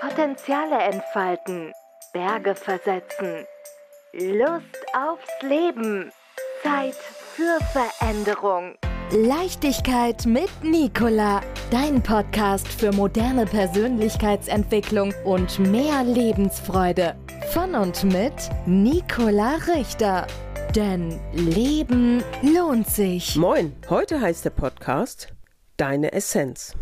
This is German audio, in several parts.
Potenziale entfalten, Berge versetzen, Lust aufs Leben, Zeit für Veränderung. Leichtigkeit mit Nicola, dein Podcast für moderne Persönlichkeitsentwicklung und mehr Lebensfreude. Von und mit Nicola Richter. Denn Leben lohnt sich. Moin, heute heißt der Podcast Deine Essenz.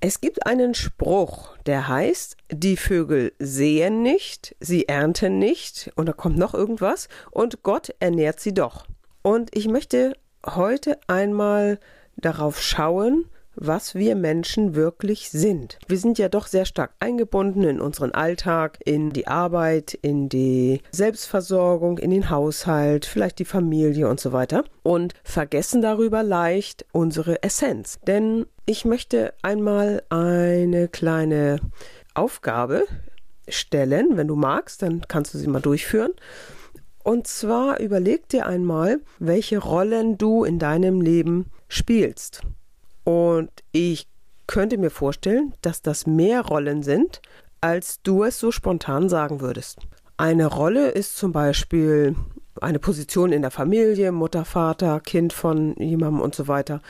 Es gibt einen Spruch, der heißt, die Vögel sehen nicht, sie ernten nicht, und da kommt noch irgendwas, und Gott ernährt sie doch. Und ich möchte heute einmal darauf schauen, was wir Menschen wirklich sind. Wir sind ja doch sehr stark eingebunden in unseren Alltag, in die Arbeit, in die Selbstversorgung, in den Haushalt, vielleicht die Familie und so weiter und vergessen darüber leicht unsere Essenz. Denn ich möchte einmal eine kleine Aufgabe stellen. Wenn du magst, dann kannst du sie mal durchführen. Und zwar überleg dir einmal, welche Rollen du in deinem Leben spielst. Und ich könnte mir vorstellen, dass das mehr Rollen sind, als du es so spontan sagen würdest. Eine Rolle ist zum Beispiel eine Position in der Familie, Mutter, Vater, Kind von jemandem und so weiter.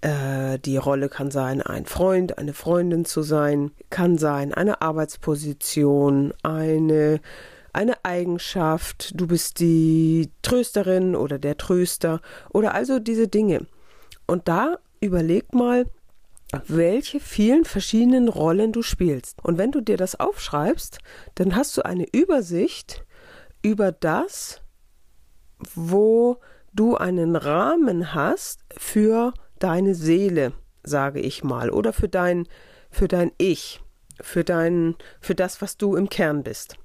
Äh, die Rolle kann sein, ein Freund, eine Freundin zu sein, kann sein, eine Arbeitsposition, eine eine Eigenschaft, du bist die Trösterin oder der Tröster oder also diese Dinge. Und da überleg mal, welche vielen verschiedenen Rollen du spielst. Und wenn du dir das aufschreibst, dann hast du eine Übersicht über das, wo du einen Rahmen hast für deine Seele, sage ich mal, oder für dein, für dein Ich, für dein, für das, was du im Kern bist.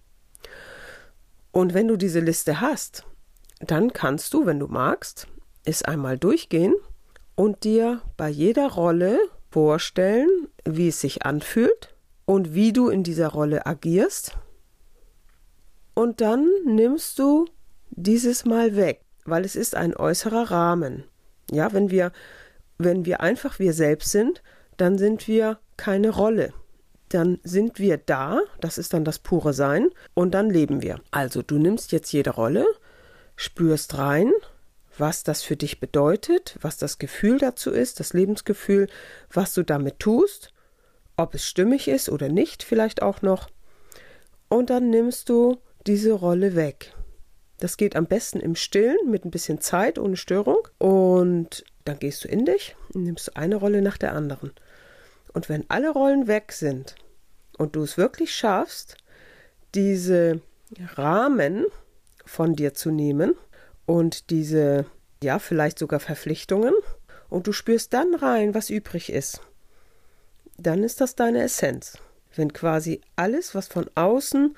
Und wenn du diese Liste hast, dann kannst du, wenn du magst, es einmal durchgehen und dir bei jeder Rolle vorstellen, wie es sich anfühlt und wie du in dieser Rolle agierst. Und dann nimmst du dieses Mal weg, weil es ist ein äußerer Rahmen. Ja, wenn wir, wenn wir einfach wir selbst sind, dann sind wir keine Rolle. Dann sind wir da, das ist dann das pure Sein, und dann leben wir. Also du nimmst jetzt jede Rolle, spürst rein, was das für dich bedeutet, was das Gefühl dazu ist, das Lebensgefühl, was du damit tust, ob es stimmig ist oder nicht, vielleicht auch noch. Und dann nimmst du diese Rolle weg. Das geht am besten im Stillen mit ein bisschen Zeit, ohne Störung. Und dann gehst du in dich und nimmst eine Rolle nach der anderen. Und wenn alle Rollen weg sind und du es wirklich schaffst, diese Rahmen von dir zu nehmen und diese, ja, vielleicht sogar Verpflichtungen und du spürst dann rein, was übrig ist, dann ist das deine Essenz. Wenn quasi alles, was von außen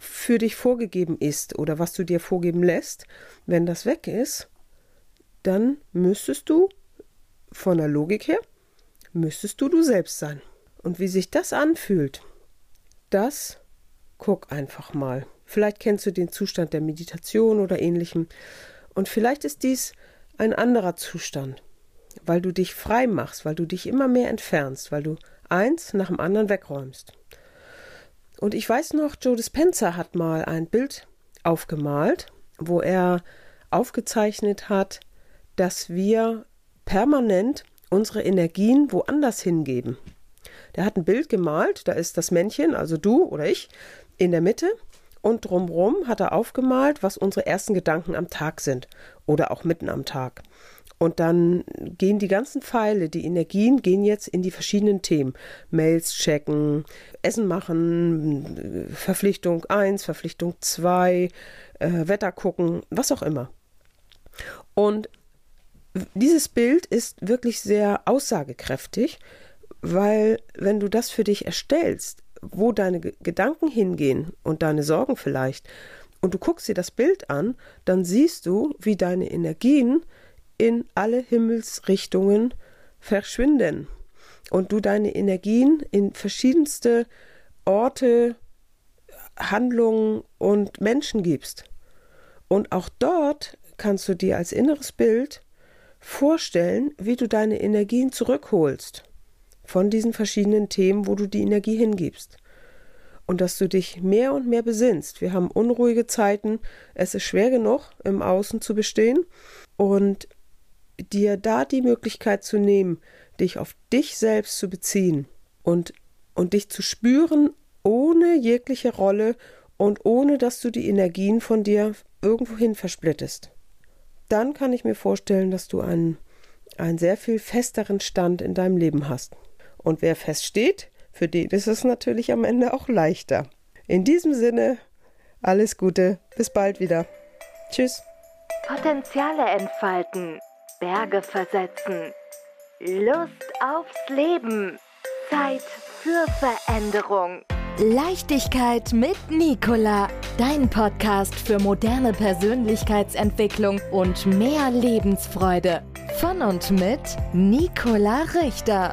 für dich vorgegeben ist oder was du dir vorgeben lässt, wenn das weg ist, dann müsstest du von der Logik her, müsstest du du selbst sein. Und wie sich das anfühlt, das guck einfach mal. Vielleicht kennst du den Zustand der Meditation oder ähnlichem. Und vielleicht ist dies ein anderer Zustand, weil du dich frei machst, weil du dich immer mehr entfernst, weil du eins nach dem anderen wegräumst. Und ich weiß noch, Joe Dispenza hat mal ein Bild aufgemalt, wo er aufgezeichnet hat, dass wir permanent unsere Energien woanders hingeben. Der hat ein Bild gemalt, da ist das Männchen, also du oder ich, in der Mitte und drumherum hat er aufgemalt, was unsere ersten Gedanken am Tag sind oder auch mitten am Tag. Und dann gehen die ganzen Pfeile, die Energien gehen jetzt in die verschiedenen Themen. Mails checken, Essen machen, Verpflichtung 1, Verpflichtung 2, äh, Wetter gucken, was auch immer. Und dieses Bild ist wirklich sehr aussagekräftig, weil wenn du das für dich erstellst, wo deine Gedanken hingehen und deine Sorgen vielleicht, und du guckst dir das Bild an, dann siehst du, wie deine Energien in alle Himmelsrichtungen verschwinden und du deine Energien in verschiedenste Orte, Handlungen und Menschen gibst. Und auch dort kannst du dir als inneres Bild vorstellen, wie du deine Energien zurückholst von diesen verschiedenen Themen, wo du die Energie hingibst. und dass du dich mehr und mehr besinnst. Wir haben unruhige Zeiten, es ist schwer genug, im Außen zu bestehen und dir da die Möglichkeit zu nehmen, dich auf dich selbst zu beziehen und, und dich zu spüren ohne jegliche Rolle und ohne dass du die Energien von dir irgendwohin versplittest. Dann kann ich mir vorstellen, dass du einen, einen sehr viel festeren Stand in deinem Leben hast. Und wer feststeht, für den ist es natürlich am Ende auch leichter. In diesem Sinne, alles Gute, bis bald wieder. Tschüss. Potenziale entfalten, Berge versetzen, Lust aufs Leben, Zeit für Veränderung. Leichtigkeit mit Nicola, dein Podcast für moderne Persönlichkeitsentwicklung und mehr Lebensfreude. Von und mit Nicola Richter.